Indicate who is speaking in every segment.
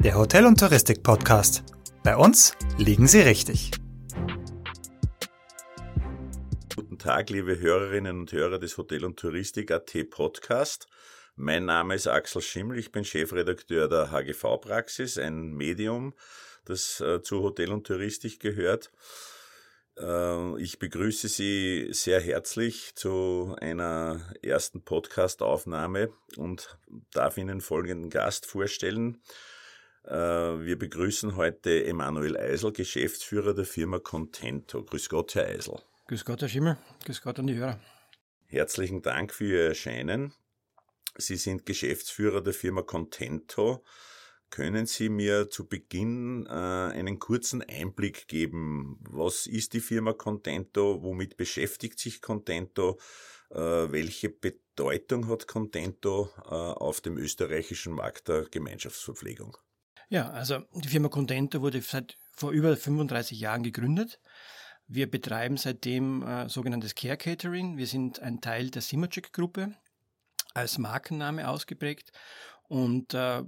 Speaker 1: der Hotel- und Touristik-Podcast. Bei uns liegen Sie richtig.
Speaker 2: Guten Tag, liebe Hörerinnen und Hörer des Hotel- und Touristik.at Podcast. Mein Name ist Axel Schimmel, ich bin Chefredakteur der HGV-Praxis, ein Medium, das äh, zu Hotel und Touristik gehört. Äh, ich begrüße Sie sehr herzlich zu einer ersten Podcast-Aufnahme und darf Ihnen folgenden Gast vorstellen. Äh, wir begrüßen heute Emanuel Eisel, Geschäftsführer der Firma Contento. Grüß Gott, Herr Eisel.
Speaker 3: Grüß Gott, Herr Schimmel. Grüß Gott an die Hörer.
Speaker 2: Herzlichen Dank für Ihr Erscheinen. Sie sind Geschäftsführer der Firma Contento. Können Sie mir zu Beginn äh, einen kurzen Einblick geben? Was ist die Firma Contento? Womit beschäftigt sich Contento? Äh, welche Bedeutung hat Contento äh, auf dem österreichischen Markt der Gemeinschaftsverpflegung?
Speaker 3: Ja, also die Firma Contento wurde seit vor über 35 Jahren gegründet. Wir betreiben seitdem äh, sogenanntes Care Catering. Wir sind ein Teil der Simacheck-Gruppe als Markenname ausgeprägt und äh,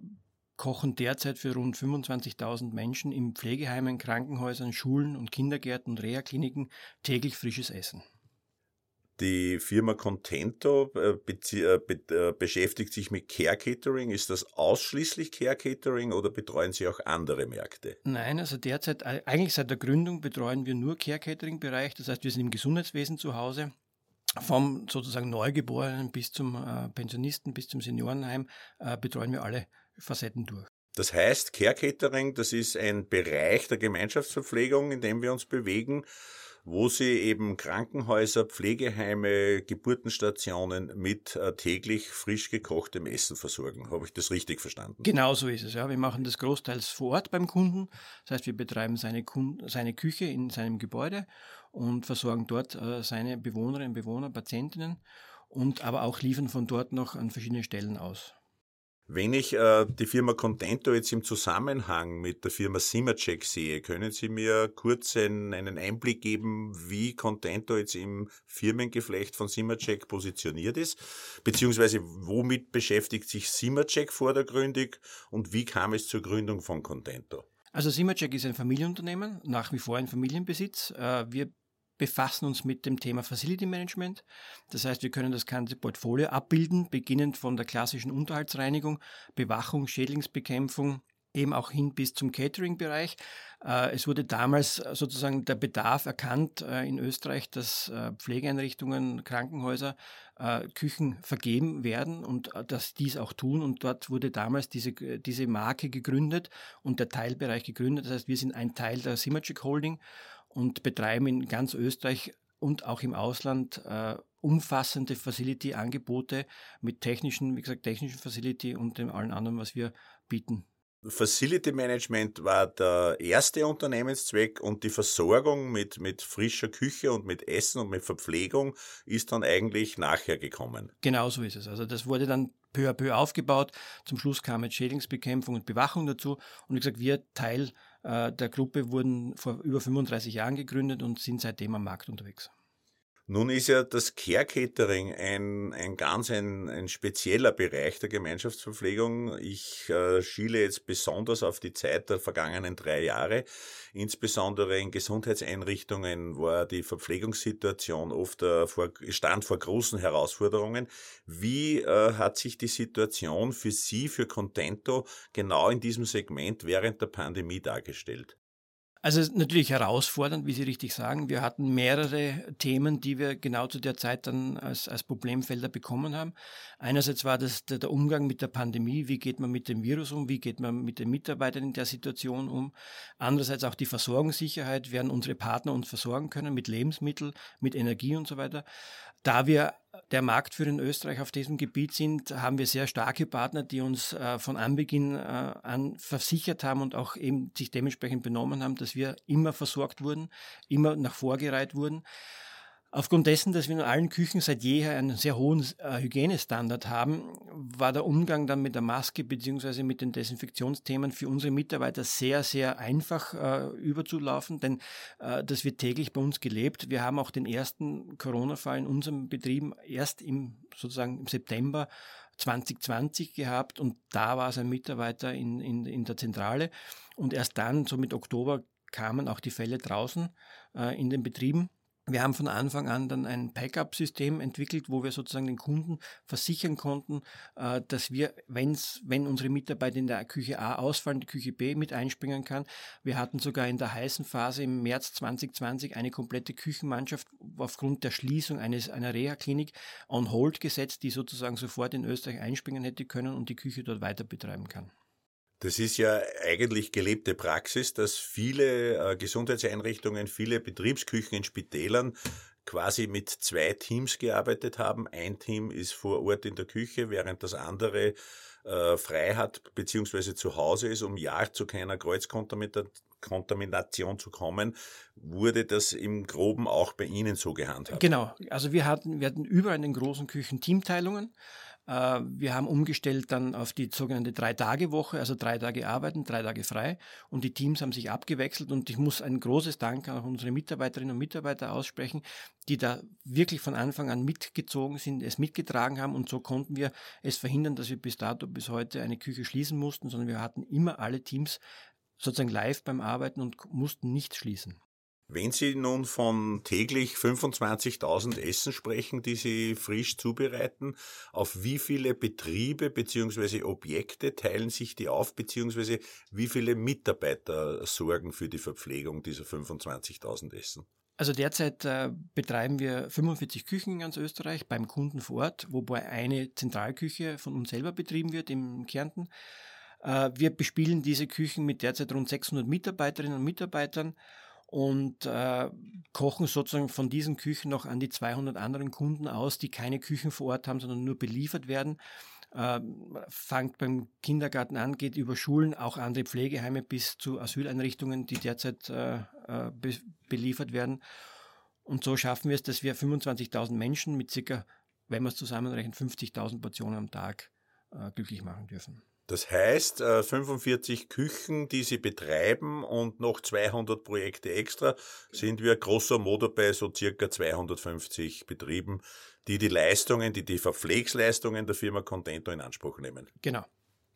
Speaker 3: kochen derzeit für rund 25.000 Menschen in Pflegeheimen, Krankenhäusern, Schulen und Kindergärten und Reha-Kliniken täglich frisches Essen.
Speaker 2: Die Firma Contento äh, äh, beschäftigt sich mit Care Catering. Ist das ausschließlich Care Catering oder betreuen Sie auch andere Märkte?
Speaker 3: Nein, also derzeit, eigentlich seit der Gründung betreuen wir nur Care Catering Bereich. Das heißt, wir sind im Gesundheitswesen zu Hause. Vom sozusagen Neugeborenen bis zum äh, Pensionisten, bis zum Seniorenheim betreuen wir alle Facetten durch.
Speaker 2: Das heißt, Care Catering, das ist ein Bereich der Gemeinschaftsverpflegung, in dem wir uns bewegen, wo sie eben Krankenhäuser, Pflegeheime, Geburtenstationen mit äh, täglich frisch gekochtem Essen versorgen. Habe ich das richtig verstanden?
Speaker 3: Genau so ist es. Ja. Wir machen das großteils vor Ort beim Kunden. Das heißt, wir betreiben seine, Kunden, seine Küche in seinem Gebäude und versorgen dort äh, seine Bewohnerinnen, Bewohner, Patientinnen und aber auch liefern von dort noch an verschiedene Stellen aus.
Speaker 2: Wenn ich äh, die Firma Contento jetzt im Zusammenhang mit der Firma Simmercheck sehe, können Sie mir kurz einen, einen Einblick geben, wie Contento jetzt im Firmengeflecht von Simmercheck positioniert ist? Beziehungsweise womit beschäftigt sich Simmercheck vordergründig und wie kam es zur Gründung von Contento?
Speaker 3: Also Simmercheck ist ein Familienunternehmen, nach wie vor ein Familienbesitz. Äh, wir befassen uns mit dem Thema Facility Management. Das heißt, wir können das ganze Portfolio abbilden, beginnend von der klassischen Unterhaltsreinigung, Bewachung, Schädlingsbekämpfung, eben auch hin bis zum Catering-Bereich. Äh, es wurde damals sozusagen der Bedarf erkannt äh, in Österreich, dass äh, Pflegeeinrichtungen, Krankenhäuser Küchen vergeben werden und dass dies auch tun. Und dort wurde damals diese, diese Marke gegründet und der Teilbereich gegründet. Das heißt, wir sind ein Teil der Simagic Holding und betreiben in ganz Österreich und auch im Ausland äh, umfassende Facility-Angebote mit technischen, wie gesagt, technischen Facility und dem allen anderen, was wir bieten.
Speaker 2: Facility Management war der erste Unternehmenszweck und die Versorgung mit, mit frischer Küche und mit Essen und mit Verpflegung ist dann eigentlich nachher gekommen.
Speaker 3: Genau so ist es. Also das wurde dann peu à peu aufgebaut. Zum Schluss kam jetzt Schädlingsbekämpfung und Bewachung dazu. Und wie gesagt, wir Teil der Gruppe wurden vor über 35 Jahren gegründet und sind seitdem am Markt unterwegs.
Speaker 2: Nun ist ja das Care Catering ein, ein ganz ein, ein spezieller Bereich der Gemeinschaftsverpflegung. Ich äh, schiele jetzt besonders auf die Zeit der vergangenen drei Jahre. Insbesondere in Gesundheitseinrichtungen war die Verpflegungssituation oft äh, vor, stand vor großen Herausforderungen. Wie äh, hat sich die Situation für Sie, für Contento, genau in diesem Segment während der Pandemie dargestellt?
Speaker 3: Also natürlich herausfordernd, wie Sie richtig sagen. Wir hatten mehrere Themen, die wir genau zu der Zeit dann als, als Problemfelder bekommen haben. Einerseits war das der, der, Umgang mit der Pandemie, wie geht man mit dem Virus um, wie geht man mit den Mitarbeitern in der Situation um. Andererseits auch die Versorgungssicherheit, werden unsere Partner uns versorgen können mit Lebensmitteln, mit Energie und so weiter. Da wir der Marktführer in Österreich auf diesem Gebiet sind, haben wir sehr starke Partner, die uns äh, von Anbeginn äh, an versichert haben und auch eben sich dementsprechend benommen haben, dass wir immer versorgt wurden, immer nach vorgereiht wurden. Aufgrund dessen, dass wir in allen Küchen seit jeher einen sehr hohen äh, Hygienestandard haben, war der Umgang dann mit der Maske beziehungsweise mit den Desinfektionsthemen für unsere Mitarbeiter sehr, sehr einfach äh, überzulaufen, denn äh, das wird täglich bei uns gelebt. Wir haben auch den ersten Corona-Fall in unserem Betrieben erst im sozusagen im September 2020 gehabt und da war es ein Mitarbeiter in, in, in der Zentrale. Und erst dann, so mit Oktober, kamen auch die Fälle draußen äh, in den Betrieben. Wir haben von Anfang an dann ein Backup-System entwickelt, wo wir sozusagen den Kunden versichern konnten, äh, dass wir, wenn's, wenn unsere Mitarbeiter in der Küche A ausfallen, die Küche B mit einspringen kann. Wir hatten sogar in der heißen Phase im März 2020 eine komplette Küchenmannschaft aufgrund der Schließung eines, einer Reha-Klinik on hold gesetzt, die sozusagen sofort in Österreich einspringen hätte können und die Küche dort weiter betreiben kann.
Speaker 2: Das ist ja eigentlich gelebte Praxis, dass viele äh, Gesundheitseinrichtungen, viele Betriebsküchen in Spitälern quasi mit zwei Teams gearbeitet haben. Ein Team ist vor Ort in der Küche, während das andere äh, frei hat bzw. zu Hause ist, um ja zu keiner Kreuzkontamination zu kommen, wurde das im Groben auch bei Ihnen so gehandhabt?
Speaker 3: Genau, also wir hatten, wir hatten überall in den großen Küchen Teamteilungen. Äh, wir haben umgestellt dann auf die sogenannte Drei-Tage-Woche, also drei Tage arbeiten, drei Tage frei. Und die Teams haben sich abgewechselt. Und ich muss ein großes Dank an unsere Mitarbeiterinnen und Mitarbeiter aussprechen, die da wirklich von Anfang an mitgezogen sind, es mitgetragen haben. Und so konnten wir es verhindern, dass wir bis dato, bis heute eine Küche schließen mussten, sondern wir hatten immer alle Teams sozusagen live beim Arbeiten und mussten nicht schließen.
Speaker 2: Wenn Sie nun von täglich 25.000 Essen sprechen, die Sie frisch zubereiten, auf wie viele Betriebe bzw. Objekte teilen sich die auf, bzw. wie viele Mitarbeiter sorgen für die Verpflegung dieser 25.000 Essen?
Speaker 3: Also derzeit äh, betreiben wir 45 Küchen in ganz Österreich beim Kunden vor Ort, wobei eine Zentralküche von uns selber betrieben wird im Kärnten. Äh, wir bespielen diese Küchen mit derzeit rund 600 Mitarbeiterinnen und Mitarbeitern und äh, kochen sozusagen von diesen Küchen noch an die 200 anderen Kunden aus, die keine Küchen vor Ort haben, sondern nur beliefert werden. Äh, fangt beim Kindergarten an, geht über Schulen, auch andere Pflegeheime bis zu Asyleinrichtungen, die derzeit äh, äh be beliefert werden. Und so schaffen wir es, dass wir 25.000 Menschen mit circa, wenn wir es zusammenrechnen, 50.000 Portionen am Tag äh, glücklich machen dürfen.
Speaker 2: Das heißt, 45 äh, Küchen, die Sie betreiben und noch 200 Projekte extra, sind wir grosso modo bei so circa 250 Betrieben, die die Leistungen, die die Verpflegsleistungen der Firma Contento in Anspruch nehmen.
Speaker 3: Genau.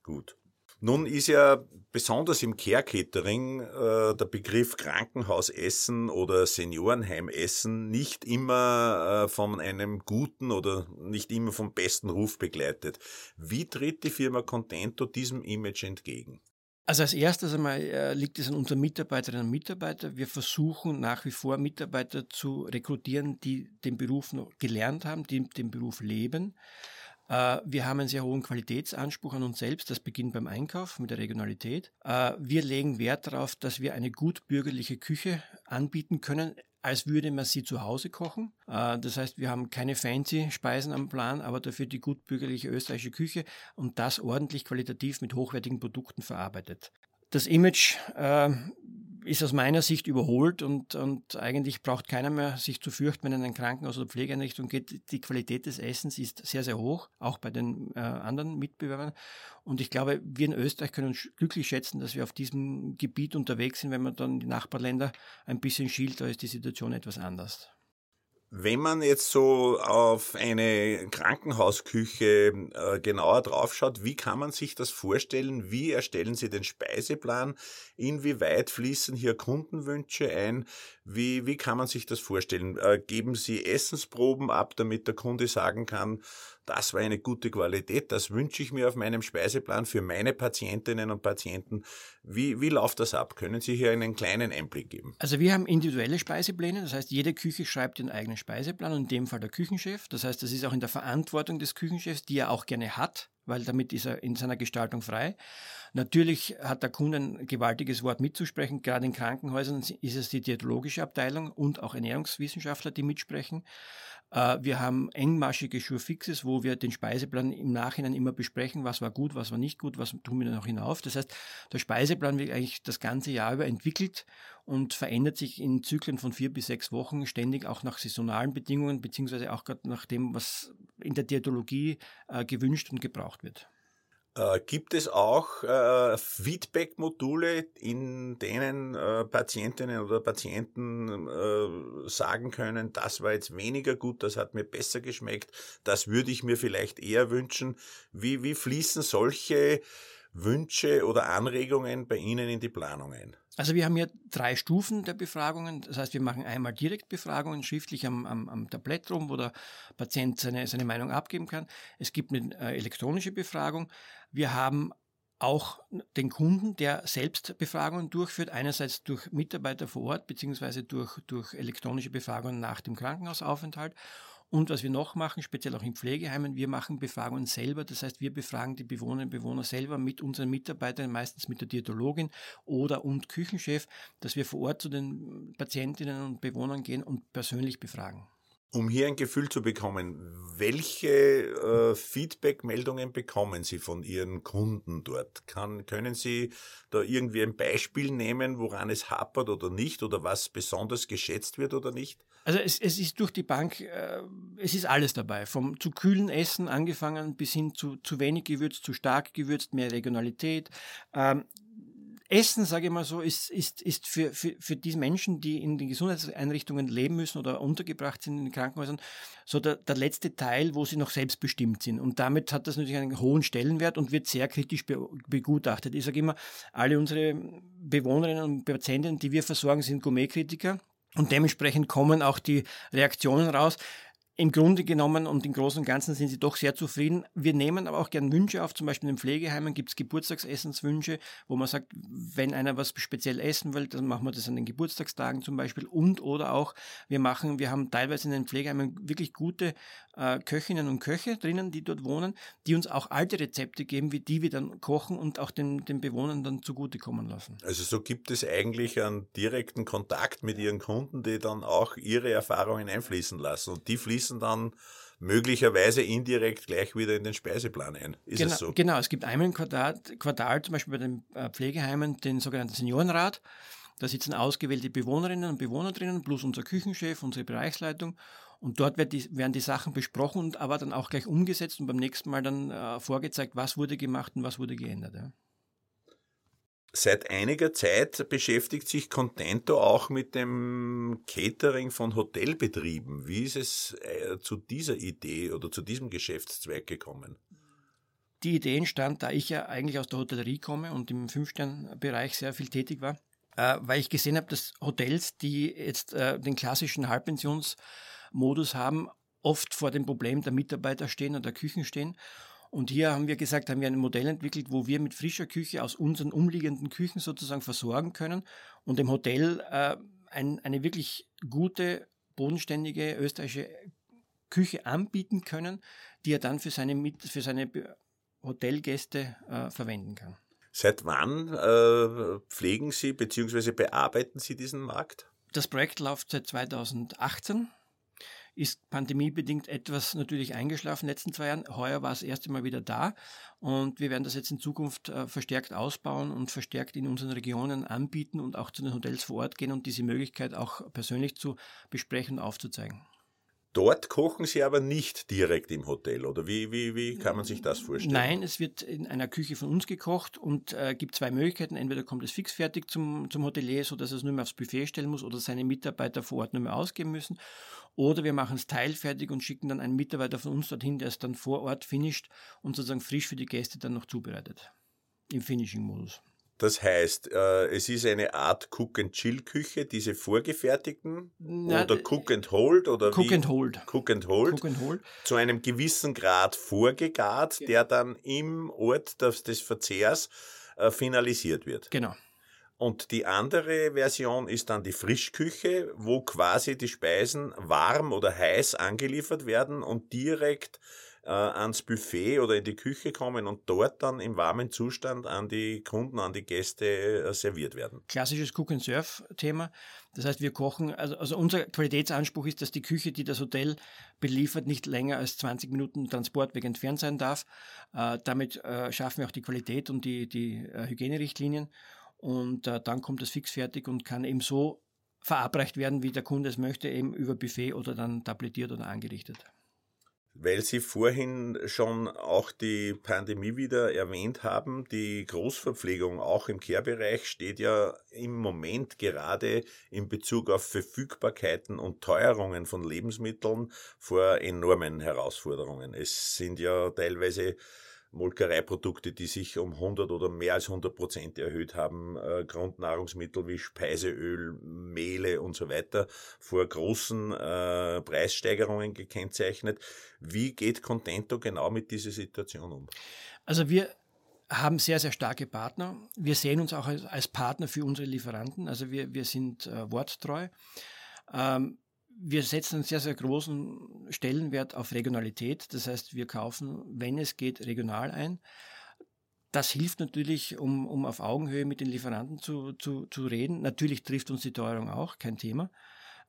Speaker 2: Gut. Nun ist ja besonders im Care Catering äh, der Begriff Krankenhausessen oder Seniorenheimessen nicht immer äh, von einem guten oder nicht immer vom besten Ruf begleitet. Wie tritt die Firma Contento diesem Image entgegen?
Speaker 3: Also als erstes einmal äh, liegt es an unseren Mitarbeiterinnen und Mitarbeitern. Wir versuchen nach wie vor Mitarbeiter zu rekrutieren, die den Beruf noch gelernt haben, die den Beruf leben. Äh, wir haben einen sehr hohen Qualitätsanspruch an uns selbst. Das beginnt beim Einkauf mit der Regionalität. Äh, wir legen Wert darauf, dass wir eine gut bürgerliche Küche anbieten können, als würde man sie zu Hause kochen. Äh, das heißt, wir haben keine fancy Speisen am Plan, aber dafür die gut bürgerliche österreichische Küche und das ordentlich qualitativ mit hochwertigen Produkten verarbeitet. Das Image ist aus meiner Sicht überholt und, und eigentlich braucht keiner mehr sich zu fürchten, wenn in ein Krankenhaus oder Pflegeeinrichtung geht. Die Qualität des Essens ist sehr, sehr hoch, auch bei den äh, anderen Mitbewerbern. Und ich glaube, wir in Österreich können uns glücklich schätzen, dass wir auf diesem Gebiet unterwegs sind. Wenn man dann die Nachbarländer ein bisschen schielt, da ist die Situation etwas anders.
Speaker 2: Wenn man jetzt so auf eine Krankenhausküche äh, genauer draufschaut, wie kann man sich das vorstellen? Wie erstellen Sie den Speiseplan? Inwieweit fließen hier Kundenwünsche ein? Wie, wie kann man sich das vorstellen? Äh, geben Sie Essensproben ab, damit der Kunde sagen kann, das war eine gute Qualität, das wünsche ich mir auf meinem Speiseplan für meine Patientinnen und Patienten. Wie, wie läuft das ab? Können Sie hier einen kleinen Einblick geben?
Speaker 3: Also wir haben individuelle Speisepläne, das heißt, jede Küche schreibt den eigenen Speiseplan in dem Fall der Küchenchef. Das heißt, das ist auch in der Verantwortung des Küchenchefs, die er auch gerne hat, weil damit ist er in seiner Gestaltung frei. Natürlich hat der Kunde ein gewaltiges Wort mitzusprechen. Gerade in Krankenhäusern ist es die diätologische Abteilung und auch Ernährungswissenschaftler, die mitsprechen. Äh, wir haben engmaschige Schurfixes, wo wir den Speiseplan im Nachhinein immer besprechen, was war gut, was war nicht gut, was tun wir noch hinauf. Das heißt, der Speiseplan wird eigentlich das ganze Jahr über entwickelt und verändert sich in Zyklen von vier bis sechs Wochen ständig auch nach saisonalen Bedingungen, beziehungsweise auch gerade nach dem, was in der Diätologie äh, gewünscht und gebraucht wird.
Speaker 2: Äh, gibt es auch äh, Feedback-Module, in denen äh, Patientinnen oder Patienten äh, sagen können, das war jetzt weniger gut, das hat mir besser geschmeckt, das würde ich mir vielleicht eher wünschen? Wie, wie fließen solche Wünsche oder Anregungen bei Ihnen in die Planung ein?
Speaker 3: Also wir haben hier drei Stufen der Befragungen. Das heißt, wir machen einmal Direktbefragungen schriftlich am, am, am Tablett rum, wo der Patient seine, seine Meinung abgeben kann. Es gibt eine äh, elektronische Befragung. Wir haben auch den Kunden, der selbst Befragungen durchführt, einerseits durch Mitarbeiter vor Ort beziehungsweise durch, durch elektronische Befragungen nach dem Krankenhausaufenthalt und was wir noch machen, speziell auch in Pflegeheimen, wir machen Befragungen selber. Das heißt, wir befragen die Bewohnerinnen und Bewohner selber mit unseren Mitarbeitern, meistens mit der Diätologin oder und Küchenchef, dass wir vor Ort zu den Patientinnen und Bewohnern gehen und persönlich befragen.
Speaker 2: Um hier ein Gefühl zu bekommen, welche äh, Feedback-Meldungen bekommen Sie von Ihren Kunden dort? Kann, können Sie da irgendwie ein Beispiel nehmen, woran es hapert oder nicht oder was besonders geschätzt wird oder nicht?
Speaker 3: Also es, es ist durch die Bank, äh, es ist alles dabei. Vom zu kühlen Essen angefangen bis hin zu zu wenig gewürzt, zu stark gewürzt, mehr Regionalität. Ähm, Essen, sage ich mal so, ist, ist, ist für, für, für diese Menschen, die in den Gesundheitseinrichtungen leben müssen oder untergebracht sind in den Krankenhäusern, so der, der letzte Teil, wo sie noch selbstbestimmt sind. Und damit hat das natürlich einen hohen Stellenwert und wird sehr kritisch be begutachtet. Ich sage immer, alle unsere Bewohnerinnen und Patienten, die wir versorgen, sind Gourmetkritiker. Und dementsprechend kommen auch die Reaktionen raus. Im Grunde genommen und im Großen und Ganzen sind sie doch sehr zufrieden. Wir nehmen aber auch gern Wünsche auf. Zum Beispiel in den Pflegeheimen gibt es Geburtstagsessenswünsche, wo man sagt, wenn einer was speziell essen will, dann machen wir das an den Geburtstagstagen zum Beispiel. Und oder auch, wir machen, wir haben teilweise in den Pflegeheimen wirklich gute äh, Köchinnen und Köche drinnen, die dort wohnen, die uns auch alte Rezepte geben, wie die wir dann kochen und auch den, den Bewohnern dann zugutekommen lassen.
Speaker 2: Also so gibt es eigentlich einen direkten Kontakt mit ihren Kunden, die dann auch ihre Erfahrungen einfließen lassen. Und die fließen dann möglicherweise indirekt gleich wieder in den Speiseplan ein.
Speaker 3: Ist genau, es so? Genau, es gibt einmal im Quartal, Quartal zum Beispiel bei den äh, Pflegeheimen den sogenannten Seniorenrat. Da sitzen ausgewählte Bewohnerinnen und Bewohner drinnen, plus unser Küchenchef, unsere Bereichsleitung. Und dort wird die, werden die Sachen besprochen und aber dann auch gleich umgesetzt und beim nächsten Mal dann äh, vorgezeigt, was wurde gemacht und was wurde geändert. Ja.
Speaker 2: Seit einiger Zeit beschäftigt sich Contento auch mit dem Catering von Hotelbetrieben. Wie ist es äh, zu dieser Idee oder zu diesem Geschäftszweig gekommen?
Speaker 3: Die Idee entstand, da ich ja eigentlich aus der Hotellerie komme und im Fünf-Stern-Bereich sehr viel tätig war, äh, weil ich gesehen habe, dass Hotels, die jetzt äh, den klassischen Halbpensionsmodus haben, oft vor dem Problem der Mitarbeiter stehen oder der Küchen stehen und hier haben wir gesagt, haben wir ein Modell entwickelt, wo wir mit frischer Küche aus unseren umliegenden Küchen sozusagen versorgen können und dem Hotel äh, ein, eine wirklich gute, bodenständige österreichische Küche anbieten können, die er dann für seine, für seine Hotelgäste äh, verwenden kann.
Speaker 2: Seit wann äh, pflegen Sie bzw. bearbeiten Sie diesen Markt?
Speaker 3: Das Projekt läuft seit 2018 ist pandemiebedingt etwas natürlich eingeschlafen in den letzten zwei Jahren. Heuer war es erste Mal wieder da und wir werden das jetzt in Zukunft äh, verstärkt ausbauen und verstärkt in unseren Regionen anbieten und auch zu den Hotels vor Ort gehen und diese Möglichkeit auch persönlich zu besprechen und aufzuzeigen.
Speaker 2: Dort kochen Sie aber nicht direkt im Hotel, oder wie, wie, wie kann man sich das vorstellen?
Speaker 3: Nein, es wird in einer Küche von uns gekocht und äh, gibt zwei Möglichkeiten. Entweder kommt es fixfertig zum, zum Hotelier, sodass er es nur mehr aufs Buffet stellen muss oder seine Mitarbeiter vor Ort nur mehr ausgeben müssen. Oder wir machen es teilfertig und schicken dann einen Mitarbeiter von uns dorthin, der es dann vor Ort finisht und sozusagen frisch für die Gäste dann noch zubereitet. Im Finishing-Modus.
Speaker 2: Das heißt, äh, es ist eine Art Cook-and-Chill-Küche, diese vorgefertigten Na, oder Cook-and-Hold oder
Speaker 3: Cook and Hold.
Speaker 2: Cook and Hold. Cook and Hold. Zu einem gewissen Grad vorgegart, ja. der dann im Ort des, des Verzehrs äh, finalisiert wird.
Speaker 3: Genau.
Speaker 2: Und die andere Version ist dann die Frischküche, wo quasi die Speisen warm oder heiß angeliefert werden und direkt äh, ans Buffet oder in die Küche kommen und dort dann im warmen Zustand an die Kunden, an die Gäste äh, serviert werden.
Speaker 3: Klassisches Cook-and-Serve-Thema. Das heißt, wir kochen, also, also unser Qualitätsanspruch ist, dass die Küche, die das Hotel beliefert, nicht länger als 20 Minuten Transportweg entfernt sein darf. Äh, damit äh, schaffen wir auch die Qualität und die, die äh, Hygienerichtlinien. Und äh, dann kommt es fix fertig und kann eben so verabreicht werden, wie der Kunde es möchte, eben über Buffet oder dann tabletiert oder angerichtet.
Speaker 2: Weil Sie vorhin schon auch die Pandemie wieder erwähnt haben, die Großverpflegung auch im Care-Bereich steht ja im Moment gerade in Bezug auf Verfügbarkeiten und Teuerungen von Lebensmitteln vor enormen Herausforderungen. Es sind ja teilweise Molkereiprodukte, die sich um 100 oder mehr als 100 Prozent erhöht haben, äh, Grundnahrungsmittel wie Speiseöl, Mehle und so weiter, vor großen äh, Preissteigerungen gekennzeichnet. Wie geht Contento genau mit dieser Situation um?
Speaker 3: Also wir haben sehr, sehr starke Partner. Wir sehen uns auch als, als Partner für unsere Lieferanten. Also wir, wir sind äh, worttreu. Ähm, wir setzen einen sehr, sehr großen Stellenwert auf Regionalität. Das heißt, wir kaufen, wenn es geht, regional ein. Das hilft natürlich, um, um auf Augenhöhe mit den Lieferanten zu, zu, zu reden. Natürlich trifft uns die Teuerung auch, kein Thema.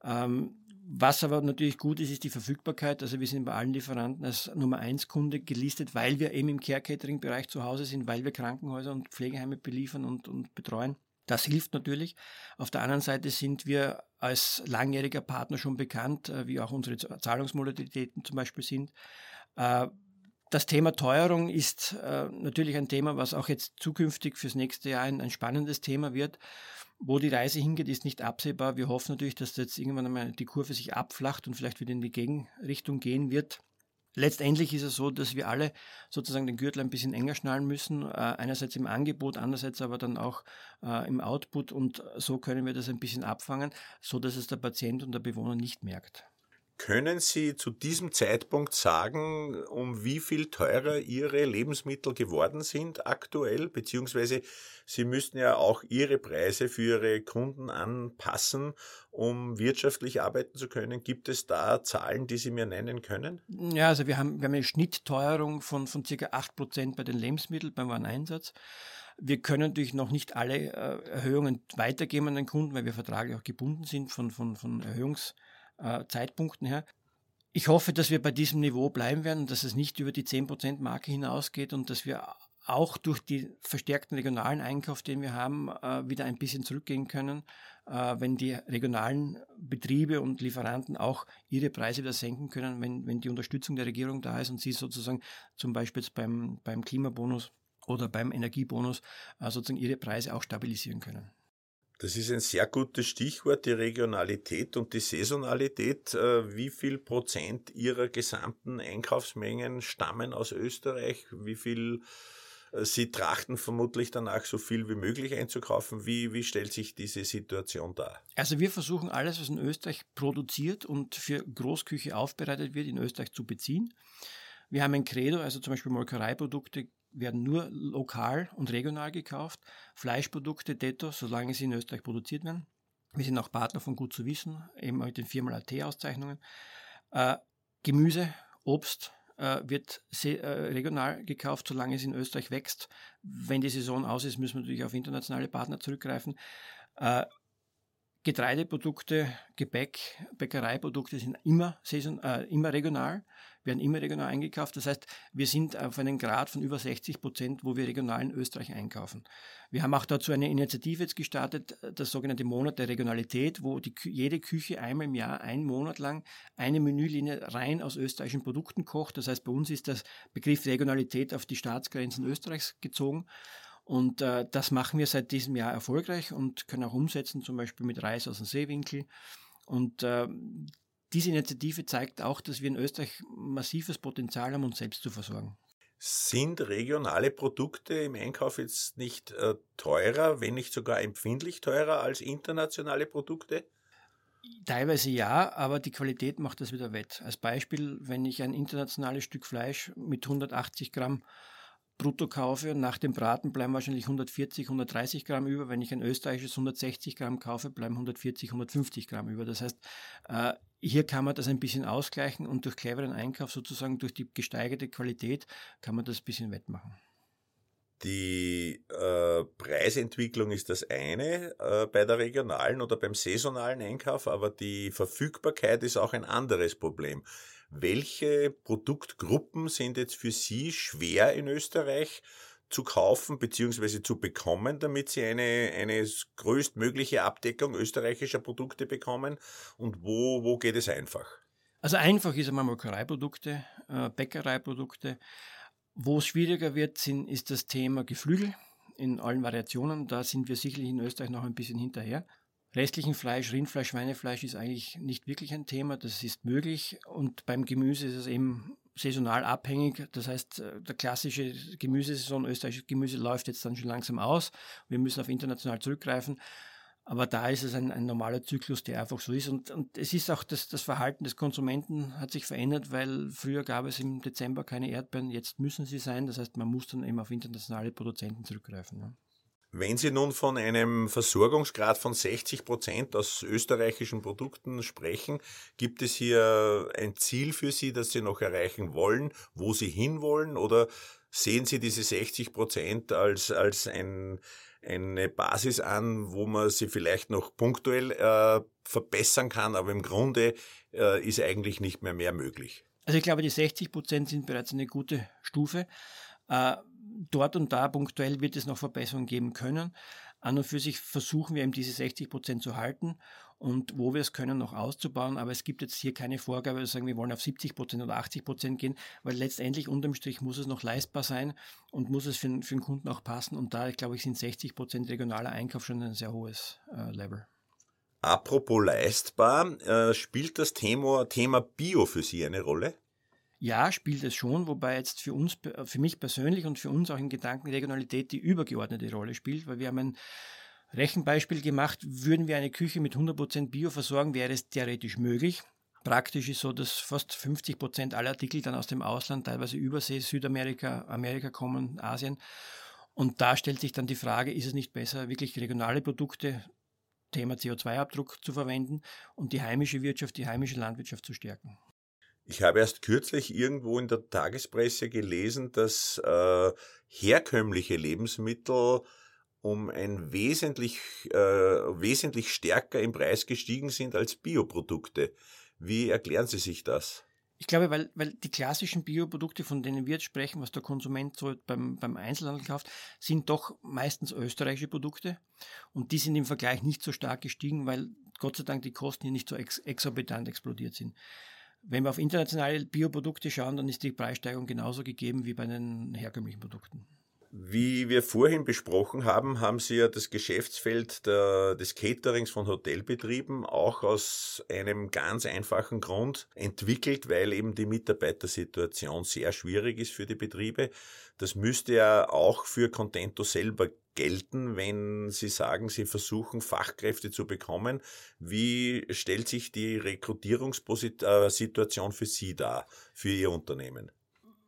Speaker 3: Ähm, was aber natürlich gut ist, ist die Verfügbarkeit. Also wir sind bei allen Lieferanten als Nummer eins Kunde gelistet, weil wir eben im Care-Catering-Bereich zu Hause sind, weil wir Krankenhäuser und Pflegeheime beliefern und, und betreuen. Das hilft natürlich. Auf der anderen Seite sind wir als langjähriger Partner schon bekannt, äh, wie auch unsere Zahlungsmodalitäten zum Beispiel sind. Äh, das Thema Teuerung ist äh, natürlich ein Thema, was auch jetzt zukünftig fürs nächste Jahr ein, ein spannendes Thema wird. Wo die Reise hingeht, ist nicht absehbar. Wir hoffen natürlich, dass jetzt irgendwann einmal die Kurve sich abflacht und vielleicht wieder in die Gegenrichtung gehen wird. Letztendlich ist es so, dass wir alle sozusagen den Gürtel ein bisschen enger schnallen müssen, äh, einerseits im Angebot, andererseits aber dann auch äh, im Output und so können wir das ein bisschen abfangen, so dass es der Patient und der Bewohner nicht merkt.
Speaker 2: Können Sie zu diesem Zeitpunkt sagen, um wie viel teurer Ihre Lebensmittel geworden sind aktuell? Beziehungsweise Sie müssten ja auch Ihre Preise für Ihre Kunden anpassen, um wirtschaftlich arbeiten zu können. Gibt es da Zahlen, die Sie mir nennen können?
Speaker 3: Ja, also wir haben, wir haben eine Schnittteuerung von, von circa 8% bei den Lebensmitteln beim Wareneinsatz. Wir können natürlich noch nicht alle äh, Erhöhungen weitergeben an den Kunden, weil wir vertraglich auch gebunden sind von, von, von Erhöhungs- äh, Zeitpunkten her. Ich hoffe, dass wir bei diesem Niveau bleiben werden, dass es nicht über die 10%-Marke hinausgeht und dass wir auch durch den verstärkten regionalen Einkauf, den wir haben, äh, wieder ein bisschen zurückgehen können, äh, wenn die regionalen Betriebe und Lieferanten auch ihre Preise wieder senken können, wenn, wenn die Unterstützung der Regierung da ist und sie sozusagen zum Beispiel beim, beim Klimabonus oder beim Energiebonus äh, sozusagen ihre Preise auch stabilisieren können.
Speaker 2: Das ist ein sehr gutes Stichwort, die Regionalität und die Saisonalität. Äh, wie viel Prozent Ihrer gesamten Einkaufsmengen stammen aus Österreich? Wie viel äh, Sie trachten vermutlich danach, so viel wie möglich einzukaufen. Wie, wie stellt sich diese Situation dar?
Speaker 3: Also wir versuchen alles, was in Österreich produziert und für Großküche aufbereitet wird, in Österreich zu beziehen. Wir haben ein Credo, also zum Beispiel Molkereiprodukte werden nur lokal und regional gekauft. Fleischprodukte detto, solange sie in Österreich produziert werden. Wir sind auch Partner von Gut zu wissen, eben mit den 4x-AT-Auszeichnungen. Äh, Gemüse, Obst äh, wird äh, regional gekauft, solange es in Österreich wächst. Wenn die Saison aus ist, müssen wir natürlich auf internationale Partner zurückgreifen. Äh, Getreideprodukte, Gebäck, Bäckereiprodukte sind immer, saison, äh, immer regional, werden immer regional eingekauft. Das heißt, wir sind auf einem Grad von über 60 Prozent, wo wir regional in Österreich einkaufen. Wir haben auch dazu eine Initiative jetzt gestartet, das sogenannte Monat der Regionalität, wo die, jede Küche einmal im Jahr, einen Monat lang, eine Menülinie rein aus österreichischen Produkten kocht. Das heißt, bei uns ist das Begriff Regionalität auf die Staatsgrenzen Österreichs gezogen. Und äh, das machen wir seit diesem Jahr erfolgreich und können auch umsetzen, zum Beispiel mit Reis aus dem Seewinkel. Und äh, diese Initiative zeigt auch, dass wir in Österreich massives Potenzial haben, uns selbst zu versorgen.
Speaker 2: Sind regionale Produkte im Einkauf jetzt nicht äh, teurer, wenn nicht sogar empfindlich teurer als internationale Produkte?
Speaker 3: Teilweise ja, aber die Qualität macht das wieder wett. Als Beispiel, wenn ich ein internationales Stück Fleisch mit 180 Gramm brutto kaufe und nach dem Braten bleiben wahrscheinlich 140, 130 Gramm über. Wenn ich ein österreichisches 160 Gramm kaufe, bleiben 140, 150 Gramm über. Das heißt, äh, hier kann man das ein bisschen ausgleichen und durch cleveren Einkauf sozusagen durch die gesteigerte Qualität kann man das ein bisschen wettmachen.
Speaker 2: Die äh, Preisentwicklung ist das eine äh, bei der regionalen oder beim saisonalen Einkauf, aber die Verfügbarkeit ist auch ein anderes Problem. Welche Produktgruppen sind jetzt für Sie schwer in Österreich zu kaufen bzw. zu bekommen, damit Sie eine, eine größtmögliche Abdeckung österreichischer Produkte bekommen? Und wo, wo geht es einfach?
Speaker 3: Also einfach ist einmal Molkereiprodukte, äh, Bäckereiprodukte. Wo es schwieriger wird, sind, ist das Thema Geflügel in allen Variationen. Da sind wir sicherlich in Österreich noch ein bisschen hinterher. Restlichen Fleisch, Rindfleisch, Schweinefleisch ist eigentlich nicht wirklich ein Thema. Das ist möglich. Und beim Gemüse ist es eben saisonal abhängig. Das heißt, äh, der klassische Gemüsesaison, österreichische Gemüse läuft jetzt dann schon langsam aus. Wir müssen auf international zurückgreifen. Aber da ist es ein, ein normaler Zyklus, der einfach so ist. Und, und es ist auch das, das Verhalten des Konsumenten hat sich verändert, weil früher gab es im Dezember keine Erdbeeren, jetzt müssen sie sein. Das heißt, man muss dann eben auf internationale Produzenten zurückgreifen. Ja.
Speaker 2: Wenn Sie nun von einem Versorgungsgrad von 60 Prozent aus österreichischen Produkten sprechen, gibt es hier ein Ziel für Sie, das Sie noch erreichen wollen, wo Sie hinwollen? Oder sehen Sie diese 60 Prozent als, als ein, eine Basis an, wo man sie vielleicht noch punktuell äh, verbessern kann, aber im Grunde äh, ist eigentlich nicht mehr mehr möglich?
Speaker 3: Also ich glaube, die 60 Prozent sind bereits eine gute Stufe. Äh, dort und da punktuell wird es noch Verbesserungen geben können. An und für sich versuchen wir eben diese 60 Prozent zu halten und wo wir es können, noch auszubauen. Aber es gibt jetzt hier keine Vorgabe, dass sagen, wir wollen auf 70 Prozent oder 80 Prozent gehen, weil letztendlich unterm Strich muss es noch leistbar sein und muss es für, für den Kunden auch passen. Und da, glaube ich, sind 60 Prozent regionaler Einkauf schon ein sehr hohes äh, Level.
Speaker 2: Apropos leistbar, äh, spielt das Thema, Thema Bio für Sie eine Rolle?
Speaker 3: Ja, spielt es schon, wobei jetzt für uns, für mich persönlich und für uns auch im Gedanken Regionalität die übergeordnete Rolle spielt, weil wir haben ein Rechenbeispiel gemacht, würden wir eine Küche mit 100% Bio versorgen, wäre es theoretisch möglich. Praktisch ist so, dass fast 50% aller Artikel dann aus dem Ausland, teilweise Übersee, Südamerika, Amerika kommen, Asien. Und da stellt sich dann die Frage, ist es nicht besser, wirklich regionale Produkte, Thema CO2-Abdruck zu verwenden und die heimische Wirtschaft, die heimische Landwirtschaft zu stärken?
Speaker 2: Ich habe erst kürzlich irgendwo in der Tagespresse gelesen, dass äh, herkömmliche Lebensmittel um ein wesentlich, äh, wesentlich stärker im Preis gestiegen sind als Bioprodukte. Wie erklären Sie sich das?
Speaker 3: Ich glaube, weil, weil die klassischen Bioprodukte, von denen wir jetzt sprechen, was der Konsument so beim, beim Einzelhandel kauft, sind doch meistens österreichische Produkte. Und die sind im Vergleich nicht so stark gestiegen, weil Gott sei Dank die Kosten hier nicht so ex exorbitant explodiert sind. Wenn wir auf internationale Bioprodukte schauen, dann ist die Preissteigerung genauso gegeben wie bei den herkömmlichen Produkten.
Speaker 2: Wie wir vorhin besprochen haben, haben Sie ja das Geschäftsfeld der, des Caterings von Hotelbetrieben auch aus einem ganz einfachen Grund entwickelt, weil eben die Mitarbeitersituation sehr schwierig ist für die Betriebe. Das müsste ja auch für Contento selber gelten, wenn Sie sagen, Sie versuchen Fachkräfte zu bekommen. Wie stellt sich die Rekrutierungssituation für Sie dar, für Ihr Unternehmen?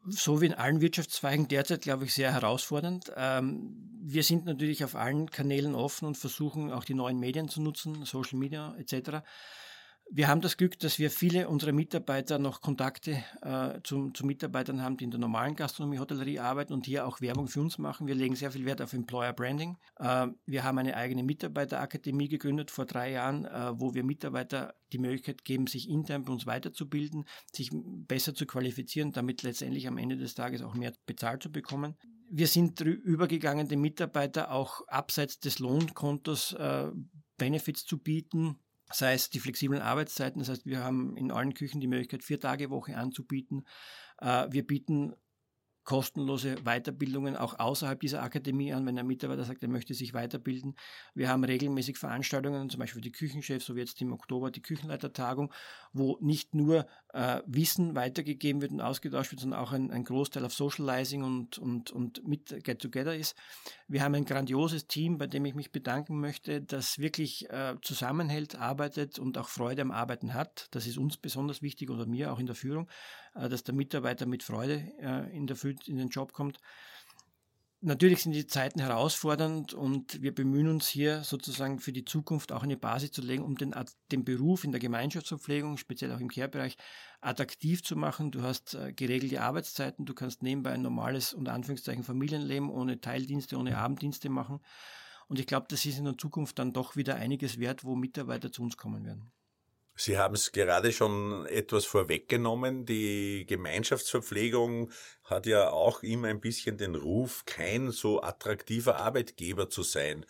Speaker 3: So wie in allen Wirtschaftszweigen derzeit, glaube ich, sehr herausfordernd. Ähm, wir sind natürlich auf allen Kanälen offen und versuchen auch die neuen Medien zu nutzen, Social Media etc. Wir haben das Glück, dass wir viele unserer Mitarbeiter noch Kontakte äh, zu, zu, Mitarbeitern haben, die in der normalen Gastronomie, Hotellerie arbeiten und hier auch Werbung für uns machen. Wir legen sehr viel Wert auf Employer Branding. Äh, wir haben eine eigene Mitarbeiterakademie gegründet vor drei Jahren, äh, wo wir Mitarbeiter die Möglichkeit geben, sich intern bei uns weiterzubilden, sich besser zu qualifizieren, damit letztendlich am Ende des Tages auch mehr bezahlt zu bekommen. Wir sind übergegangen, den Mitarbeiter auch abseits des Lohnkontos äh, Benefits zu bieten, sei es die flexiblen Arbeitszeiten, das heißt, wir haben in allen Küchen die Möglichkeit, vier Tage Woche anzubieten. Äh, wir bieten kostenlose Weiterbildungen auch außerhalb dieser Akademie an, wenn ein Mitarbeiter sagt, er möchte sich weiterbilden. Wir haben regelmäßig Veranstaltungen, zum Beispiel die Küchenchefs, so wie jetzt im Oktober die Küchenleitertagung, wo nicht nur äh, Wissen weitergegeben wird und ausgetauscht wird, sondern auch ein, ein Großteil auf Socializing und, und, und mit Get Together ist. Wir haben ein grandioses Team, bei dem ich mich bedanken möchte, das wirklich äh, zusammenhält, arbeitet und auch Freude am Arbeiten hat. Das ist uns besonders wichtig oder mir auch in der Führung. Äh, dass der Mitarbeiter mit Freude äh, in, der, in den Job kommt. Natürlich sind die Zeiten herausfordernd und wir bemühen uns hier sozusagen für die Zukunft auch eine Basis zu legen, um den, den Beruf in der Gemeinschaftsverpflegung, speziell auch im Care-Bereich, attraktiv zu machen. Du hast äh, geregelte Arbeitszeiten, du kannst nebenbei ein normales, unter Anführungszeichen, Familienleben ohne Teildienste, ohne Abenddienste machen. Und ich glaube, das ist in der Zukunft dann doch wieder einiges wert, wo Mitarbeiter zu uns kommen werden.
Speaker 2: Sie haben es gerade schon etwas vorweggenommen. Die Gemeinschaftsverpflegung hat ja auch immer ein bisschen den Ruf, kein so attraktiver Arbeitgeber zu sein.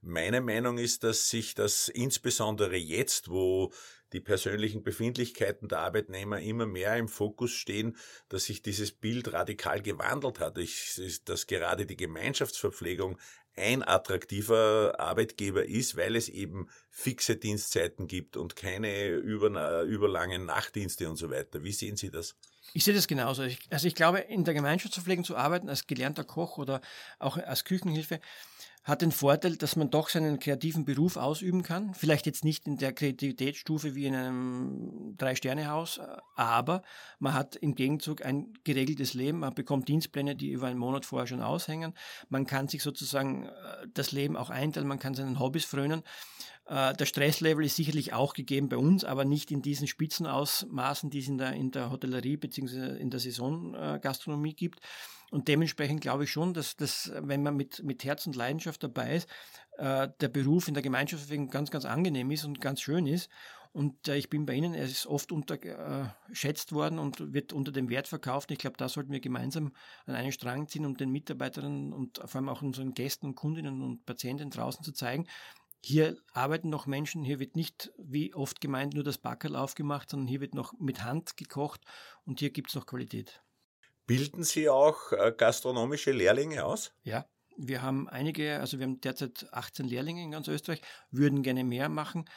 Speaker 2: Meine Meinung ist, dass sich das insbesondere jetzt, wo die persönlichen Befindlichkeiten der Arbeitnehmer immer mehr im Fokus stehen, dass sich dieses Bild radikal gewandelt hat. Ich, dass gerade die Gemeinschaftsverpflegung ein attraktiver Arbeitgeber ist, weil es eben fixe Dienstzeiten gibt und keine über, überlangen Nachtdienste und so weiter. Wie sehen Sie das?
Speaker 3: Ich sehe das genauso. also ich glaube, in der Gemeinschaftsverpflegung zu arbeiten als gelernter Koch oder auch als Küchenhilfe hat den Vorteil, dass man doch seinen kreativen Beruf ausüben kann. Vielleicht jetzt nicht in der Kreativitätsstufe wie in einem Drei-Sterne-Haus, aber man hat im Gegenzug ein geregeltes Leben. Man bekommt Dienstpläne, die über einen Monat vorher schon aushängen. Man kann sich sozusagen äh, das Leben auch einteilen, man kann seinen Hobbys frönen. Äh, der Stresslevel ist sicherlich auch gegeben bei uns, aber nicht in diesen Spitzenausmaßen, die es in der, in der Hotellerie bzw. in der Saisongastronomie gibt. Und dementsprechend glaube ich schon, dass, dass wenn man mit, mit Herz und Leidenschaft dabei ist, äh, der Beruf in der Gemeinschaftsverpflegung ganz, ganz angenehm ist und ganz schön ist. Und äh, ich bin bei Ihnen, er ist oft unterschätzt äh, worden und wird unter dem Wert verkauft. Ich glaube, da sollten wir gemeinsam an einen Strang ziehen, um den Mitarbeiterinnen und vor allem auch unseren Gästen und Kundinnen und Patienten draußen zu zeigen, hier arbeiten noch Menschen, hier wird nicht, wie oft gemeint, nur das Backerl aufgemacht, sondern hier wird noch mit Hand gekocht und hier gibt es noch Qualität.
Speaker 2: Bilden Sie auch äh, gastronomische Lehrlinge aus?
Speaker 3: Ja, wir haben einige, also wir haben derzeit 18 Lehrlinge in ganz Österreich, würden gerne mehr machen.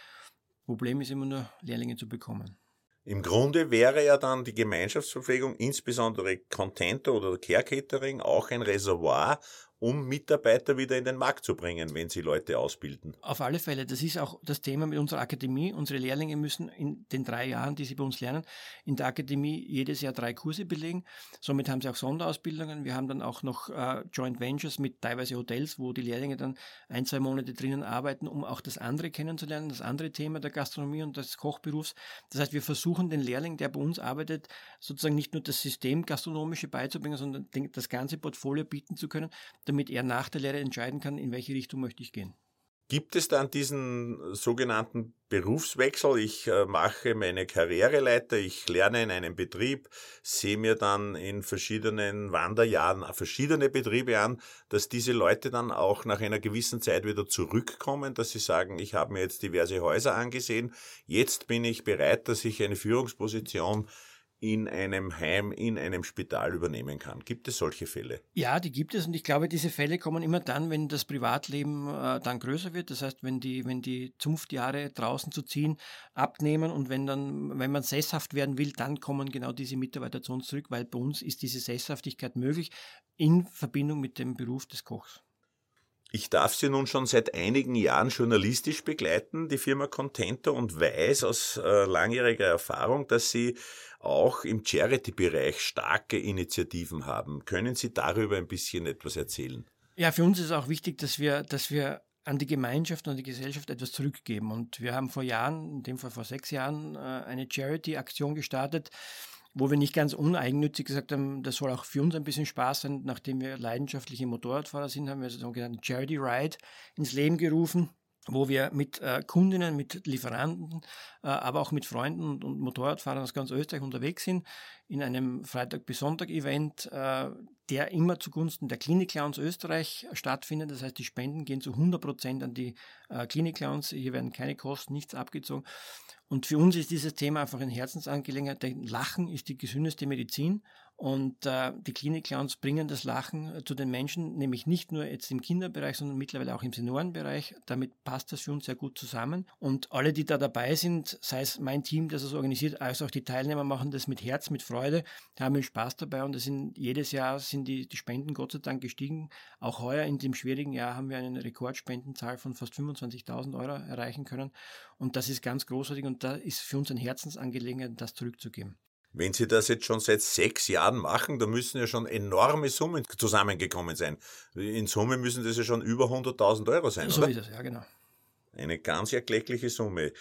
Speaker 3: Problem ist immer nur, Lehrlinge zu bekommen.
Speaker 2: Im Grunde wäre ja dann die Gemeinschaftsverpflegung, insbesondere Contento oder Care Catering, auch ein Reservoir, um Mitarbeiter wieder in den Markt zu bringen, wenn sie Leute ausbilden.
Speaker 3: Auf alle Fälle. Das ist auch das Thema mit unserer Akademie. Unsere Lehrlinge müssen in den drei Jahren, die sie bei uns lernen, in der Akademie jedes Jahr drei Kurse belegen. Somit haben sie auch Sonderausbildungen. Wir haben dann auch noch äh, Joint Ventures mit teilweise Hotels, wo die Lehrlinge dann ein, zwei Monate drinnen arbeiten, um auch das andere kennenzulernen, das andere Thema der Gastronomie und des Kochberufs. Das heißt, wir versuchen den Lehrling, der bei uns arbeitet, sozusagen nicht nur das System gastronomische beizubringen, sondern das ganze Portfolio bieten zu können, damit er nach der Lehre entscheiden kann, in welche Richtung möchte ich gehen.
Speaker 2: Gibt es dann diesen sogenannten Berufswechsel? Ich äh, mache meine Karriereleiter, ich lerne in einem Betrieb, sehe mir dann in verschiedenen Wanderjahren verschiedene Betriebe an, dass diese Leute dann auch nach einer gewissen Zeit wieder zurückkommen, dass sie sagen, ich habe mir jetzt diverse Häuser angesehen, jetzt bin ich bereit, dass ich eine Führungsposition in einem Heim, in einem Spital übernehmen kann. Gibt es solche Fälle?
Speaker 3: Ja, die gibt es und ich glaube, diese Fälle kommen immer dann, wenn das Privatleben äh, dann größer wird. Das heißt, wenn die, wenn die Zunftjahre draußen zu ziehen abnehmen und wenn dann, wenn man sesshaft werden will, dann kommen genau diese Mitarbeiter zu uns zurück, weil bei uns ist diese Sesshaftigkeit möglich in Verbindung mit dem Beruf des Kochs.
Speaker 2: Ich darf Sie nun schon seit einigen Jahren journalistisch begleiten, die Firma Contento, und weiß aus äh, langjähriger Erfahrung, dass Sie auch im Charity-Bereich starke Initiativen haben. Können Sie darüber ein bisschen etwas erzählen?
Speaker 3: Ja, für uns ist auch wichtig, dass wir, dass wir an die Gemeinschaft und die Gesellschaft etwas zurückgeben. Und wir haben vor Jahren, in dem Fall vor sechs Jahren, äh, eine Charity-Aktion gestartet, wo wir nicht ganz uneigennützig gesagt haben, das soll auch für uns ein bisschen Spaß sein. Nachdem wir leidenschaftliche Motorradfahrer sind, haben wir sogenannten Charity Ride ins Leben gerufen wo wir mit äh, Kundinnen, mit Lieferanten, äh, aber auch mit Freunden und, und, Motorradfahrern aus ganz Österreich unterwegs sind, in einem Freitag bis Sonntag Event, äh, der immer zugunsten der Klinik Clowns Österreich stattfindet. Das heißt, die Spenden gehen zu 100 Prozent an die äh, Klinik Clowns. Hier werden keine Kosten, nichts abgezogen. Und für uns ist dieses Thema einfach ein Herzensangelegenheit. Denn Lachen ist die gesündeste Medizin und äh, die Klinik-Clowns bringen das Lachen äh, zu den Menschen, nämlich nicht nur jetzt im Kinderbereich, sondern mittlerweile auch im Seniorenbereich. Damit passt das für uns sehr gut zusammen. Und alle, die da dabei sind, sei es mein Team, das es organisiert, als auch die Teilnehmer machen das mit Herz, mit Freude, haben Spaß dabei und das sind, jedes Jahr sind die, die Spenden Gott sei Dank gestiegen. Auch heuer in dem schwierigen Jahr haben wir eine Rekordspendenzahl von fast 25.000 Euro erreichen können. Und das ist ganz großartig und da ist für uns ein Herzensangelegenheit, das zurückzugeben.
Speaker 2: Wenn Sie das jetzt schon seit sechs Jahren machen, da müssen ja schon enorme Summen zusammengekommen sein. In Summe müssen das ja schon über 100.000 Euro sein,
Speaker 3: so
Speaker 2: oder?
Speaker 3: So ist es, ja, genau.
Speaker 2: Eine ganz erkleckliche Summe.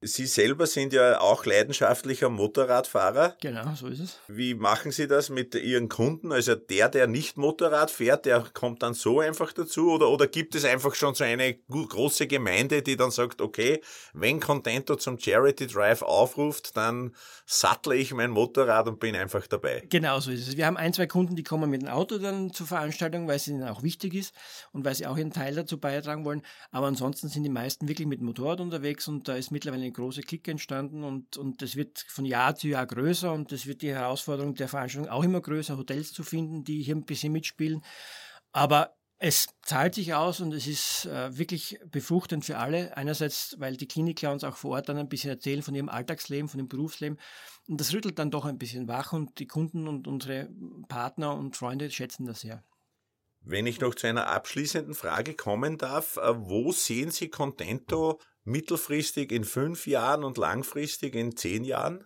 Speaker 2: Sie selber sind ja auch leidenschaftlicher Motorradfahrer.
Speaker 3: Genau, so ist es.
Speaker 2: Wie machen Sie das mit Ihren Kunden? Also der, der nicht Motorrad fährt, der kommt dann so einfach dazu? Oder, oder gibt es einfach schon so eine große Gemeinde, die dann sagt, okay, wenn Contento zum Charity Drive aufruft, dann sattle ich mein Motorrad und bin einfach dabei?
Speaker 3: Genau, so ist es. Wir haben ein, zwei Kunden, die kommen mit dem Auto dann zur Veranstaltung, weil es ihnen auch wichtig ist und weil sie auch ihren Teil dazu beitragen wollen. Aber ansonsten sind die meisten wirklich mit dem Motorrad unterwegs und da ist mittlerweile eine große Clique entstanden und, und das wird von Jahr zu Jahr größer und das wird die Herausforderung der Veranstaltung auch immer größer, Hotels zu finden, die hier ein bisschen mitspielen. Aber es zahlt sich aus und es ist äh, wirklich befruchtend für alle. Einerseits, weil die Klinik-Clowns auch vor Ort dann ein bisschen erzählen von ihrem Alltagsleben, von dem Berufsleben. Und das rüttelt dann doch ein bisschen wach und die Kunden und unsere Partner und Freunde schätzen das sehr.
Speaker 2: Wenn ich noch zu einer abschließenden Frage kommen darf, äh, wo sehen Sie Contento mittelfristig in fünf Jahren und langfristig in zehn Jahren?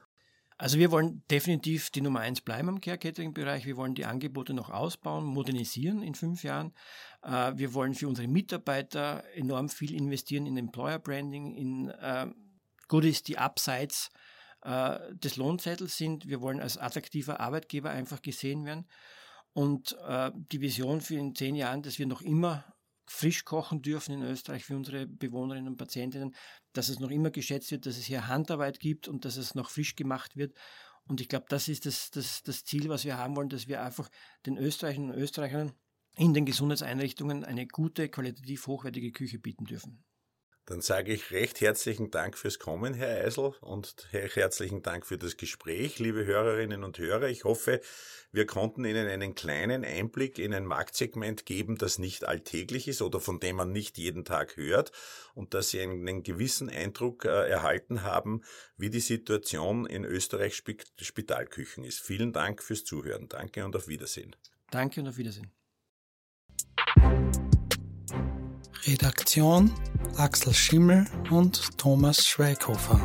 Speaker 3: Also wir wollen definitiv die Nummer eins bleiben im Care-Catering-Bereich. Wir wollen die Angebote noch ausbauen, modernisieren in fünf Jahren. Äh, wir wollen für unsere Mitarbeiter enorm viel investieren in Employer Branding, in äh, Goodies, die abseits äh, des Lohnzettels sind. Wir wollen als attraktiver Arbeitgeber einfach gesehen werden. Und die Vision für in zehn Jahren, dass wir noch immer frisch kochen dürfen in Österreich für unsere Bewohnerinnen und Patientinnen, dass es noch immer geschätzt wird, dass es hier Handarbeit gibt und dass es noch frisch gemacht wird. Und ich glaube, das ist das, das, das Ziel, was wir haben wollen, dass wir einfach den Österreichern und Österreichern in den Gesundheitseinrichtungen eine gute, qualitativ hochwertige Küche bieten dürfen.
Speaker 2: Dann sage ich recht herzlichen Dank fürs Kommen, Herr Eisel, und herzlichen Dank für das Gespräch, liebe Hörerinnen und Hörer. Ich hoffe, wir konnten Ihnen einen kleinen Einblick in ein Marktsegment geben, das nicht alltäglich ist oder von dem man nicht jeden Tag hört und dass Sie einen gewissen Eindruck äh, erhalten haben, wie die Situation in Österreichs Spitalküchen ist. Vielen Dank fürs Zuhören. Danke und auf Wiedersehen.
Speaker 3: Danke und auf Wiedersehen.
Speaker 1: Redaktion Axel Schimmel und Thomas Schweighofer.